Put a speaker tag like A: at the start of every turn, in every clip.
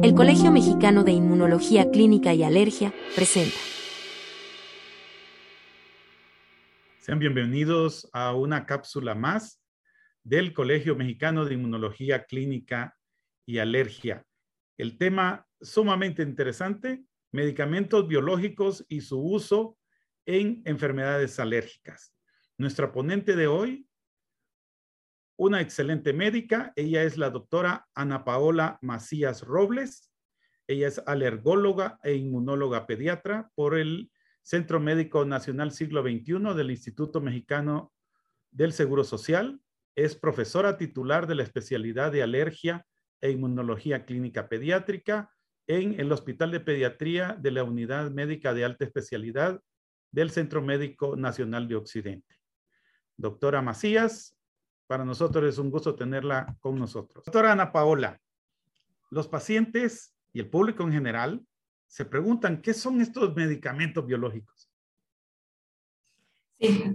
A: El Colegio Mexicano de Inmunología Clínica y Alergia presenta.
B: Sean bienvenidos a una cápsula más del Colegio Mexicano de Inmunología Clínica y Alergia. El tema sumamente interesante, medicamentos biológicos y su uso en enfermedades alérgicas. Nuestra ponente de hoy una excelente médica. Ella es la doctora Ana Paola Macías Robles. Ella es alergóloga e inmunóloga pediatra por el Centro Médico Nacional Siglo XXI del Instituto Mexicano del Seguro Social. Es profesora titular de la especialidad de alergia e inmunología clínica pediátrica en el Hospital de Pediatría de la Unidad Médica de Alta Especialidad del Centro Médico Nacional de Occidente. Doctora Macías, para nosotros es un gusto tenerla con nosotros. Doctora Ana Paola, los pacientes y el público en general se preguntan, ¿qué son estos medicamentos biológicos?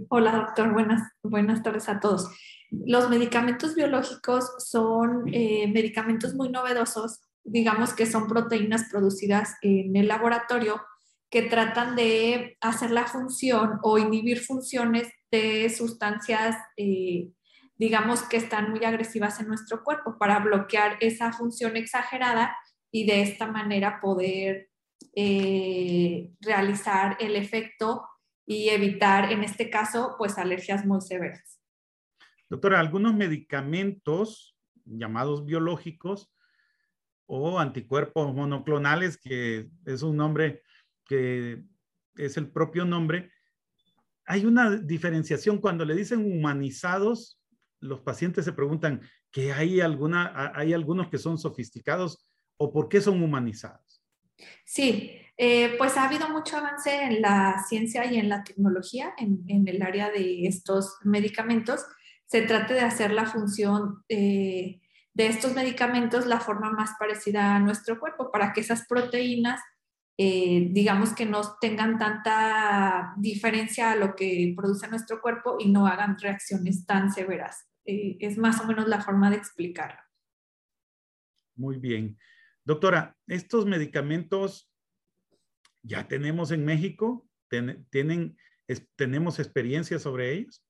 C: Hola doctor, buenas, buenas tardes a todos. Los medicamentos biológicos son eh, medicamentos muy novedosos, digamos que son proteínas producidas en el laboratorio que tratan de hacer la función o inhibir funciones de sustancias eh, digamos que están muy agresivas en nuestro cuerpo para bloquear esa función exagerada y de esta manera poder eh, realizar el efecto y evitar, en este caso, pues alergias muy severas.
B: Doctora, algunos medicamentos llamados biológicos o anticuerpos monoclonales, que es un nombre que es el propio nombre, hay una diferenciación cuando le dicen humanizados los pacientes se preguntan que hay, alguna, algunos que son sofisticados o por qué son humanizados.
C: Sí, eh, pues ha habido mucho avance en la ciencia y en la tecnología en, el área de estos medicamentos. Se trata de hacer la función eh, de estos medicamentos la forma más parecida a nuestro cuerpo para que esas proteínas, eh, digamos que no tengan tanta diferencia a lo que produce nuestro cuerpo y no hagan reacciones tan severas. Eh, es más o menos la forma de explicarlo.
B: Muy bien. Doctora, ¿estos medicamentos ya tenemos en México? ¿Tienen, ¿Tenemos experiencia sobre ellos?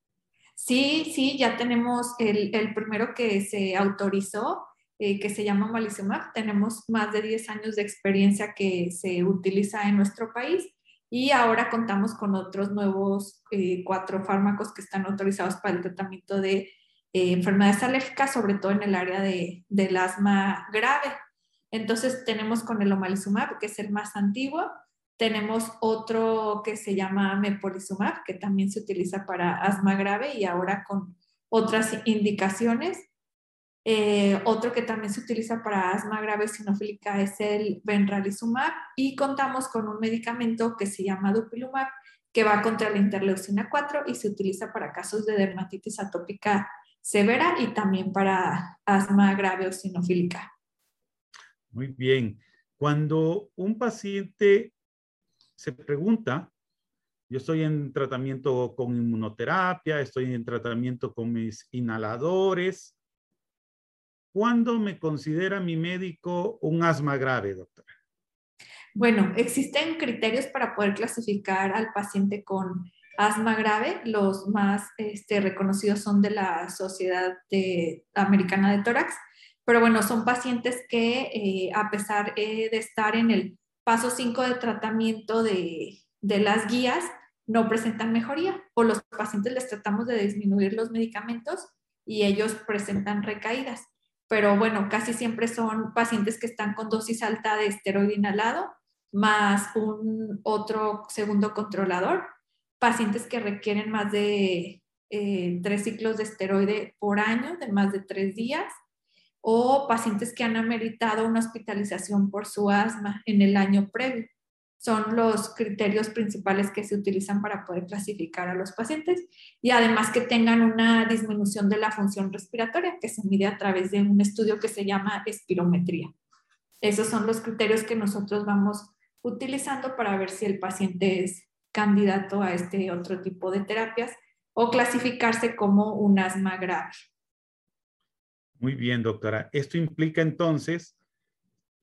C: Sí, sí, ya tenemos el, primero que se autorizó, eh, que se llama Malizumab. Tenemos más de 10 años de experiencia que se utiliza en nuestro país y ahora contamos con otros nuevos eh, cuatro fármacos que están autorizados para el tratamiento de eh, enfermedades alérgicas, sobre todo en el área de, del asma grave. Entonces tenemos con el omalizumab, que es el más antiguo, tenemos otro que se llama mepolizumab, que también se utiliza para asma grave y ahora con otras indicaciones. Eh, otro que también se utiliza para asma grave sinofílica es el benralizumab y contamos con un medicamento que se llama dupilumab que va contra la interleucina 4 y se utiliza para casos de dermatitis atópica severa y también para asma grave o sinofílica.
B: Muy bien. Cuando un paciente se pregunta, yo estoy en tratamiento con inmunoterapia, estoy en tratamiento con mis inhaladores, ¿cuándo me considera mi médico un asma grave, doctora?
C: Bueno, existen criterios para poder clasificar al paciente con asma grave, los más este, reconocidos son de la Sociedad Americana de Tórax, pero bueno, son pacientes que eh, a pesar eh, de estar en el paso 5 de tratamiento de, de las guías, no presentan mejoría o los pacientes les tratamos de disminuir los medicamentos y ellos presentan recaídas. Pero bueno, casi siempre son pacientes que están con dosis alta de esteroide inhalado más un otro segundo controlador pacientes que requieren más de eh, tres ciclos de esteroide por año, de más de tres días, o pacientes que han ameritado una hospitalización por su asma en el año previo. Son los criterios principales que se utilizan para poder clasificar a los pacientes y además que tengan una disminución de la función respiratoria que se mide a través de un estudio que se llama espirometría. Esos son los criterios que nosotros vamos utilizando para ver si el paciente es candidato a este otro tipo de terapias o clasificarse como un asma grave.
B: Muy bien, doctora. Esto implica entonces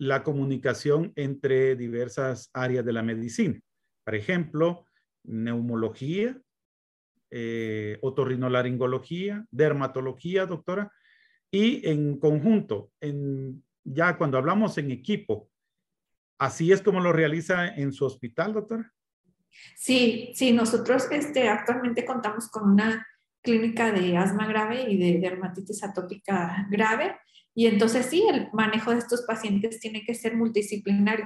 B: la comunicación entre diversas áreas de la medicina. Por ejemplo, neumología, eh, otorrinolaringología, dermatología, doctora, y en conjunto, en, ya cuando hablamos en equipo, ¿así es como lo realiza en su hospital, doctora?
C: Sí, sí, nosotros este, actualmente contamos con una clínica de asma grave y de dermatitis atópica grave. Y entonces sí, el manejo de estos pacientes tiene que ser multidisciplinario.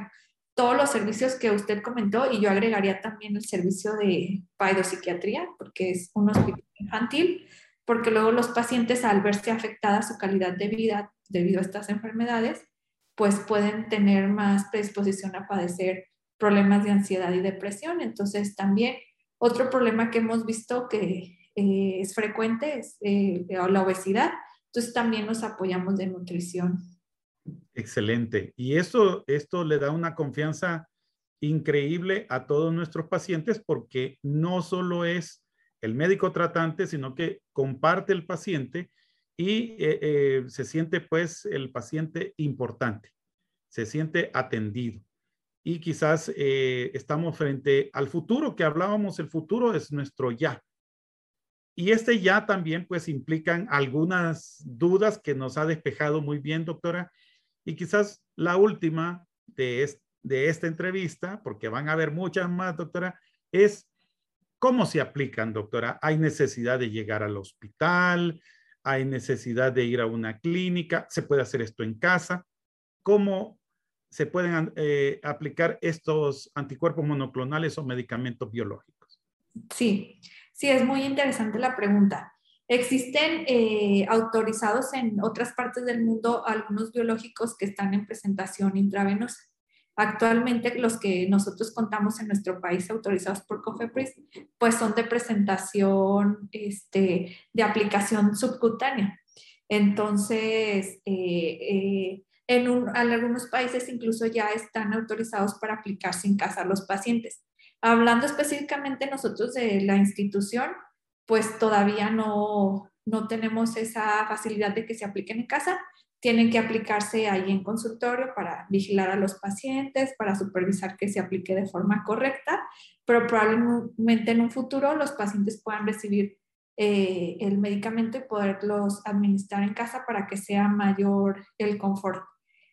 C: Todos los servicios que usted comentó, y yo agregaría también el servicio de paidopsiquiatría, porque es un hospital infantil, porque luego los pacientes al verse afectada su calidad de vida debido a estas enfermedades, pues pueden tener más predisposición a padecer problemas de ansiedad y depresión. Entonces también otro problema que hemos visto que eh, es frecuente, es eh, la obesidad. Entonces también nos apoyamos de nutrición.
B: Excelente. Y eso, esto le da una confianza increíble a todos nuestros pacientes porque no solo es el médico tratante, sino que comparte el paciente y eh, se siente pues el paciente importante, se siente atendido. Y quizás estamos frente al futuro que hablábamos, el futuro es nuestro ya. Y este ya también pues implican algunas dudas que nos ha despejado muy bien, doctora. Y quizás la última de, de esta entrevista, porque van a haber muchas más, doctora, es cómo se aplican, doctora. ¿Hay necesidad de llegar al hospital? ¿Hay necesidad de ir a una clínica? ¿Se puede hacer esto en casa? ¿Cómo se pueden eh, aplicar estos anticuerpos monoclonales o medicamentos biológicos?
C: Sí, Sí, es muy interesante la pregunta. Existen eh, autorizados en otras partes del mundo algunos biológicos que están en presentación intravenosa. Actualmente los que nosotros contamos en nuestro país autorizados por COFEPRIS, pues son de presentación este, de aplicación subcutánea. Entonces, eh, eh, en, en algunos países incluso ya están autorizados para aplicarse en casa a los pacientes. Hablando específicamente nosotros de la institución, pues todavía no, no tenemos esa facilidad de que se apliquen en casa. Tienen que aplicarse ahí en consultorio para vigilar a los pacientes, para supervisar que se aplique de forma correcta, pero probablemente en un futuro los pacientes puedan recibir eh, el medicamento y poderlos administrar en casa para que sea mayor el confort.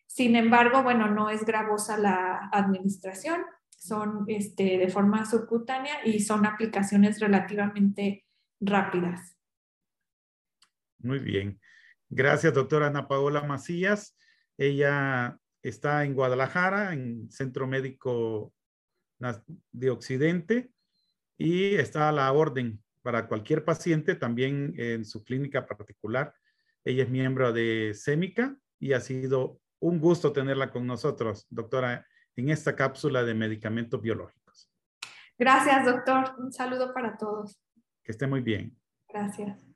C: Sin embargo, bueno, no es gravosa la administración son este, de forma subcutánea y son aplicaciones relativamente rápidas.
B: Muy bien. Gracias, doctora Ana Paola Macías. Ella está en Guadalajara, en Centro Médico de Occidente, y está a la orden para cualquier paciente, también en su clínica particular. Ella es miembro de SEMICA y ha sido un gusto tenerla con nosotros, doctora en esta cápsula de medicamentos biológicos.
C: Gracias, doctor. Un saludo para todos.
B: Que esté muy bien.
C: Gracias.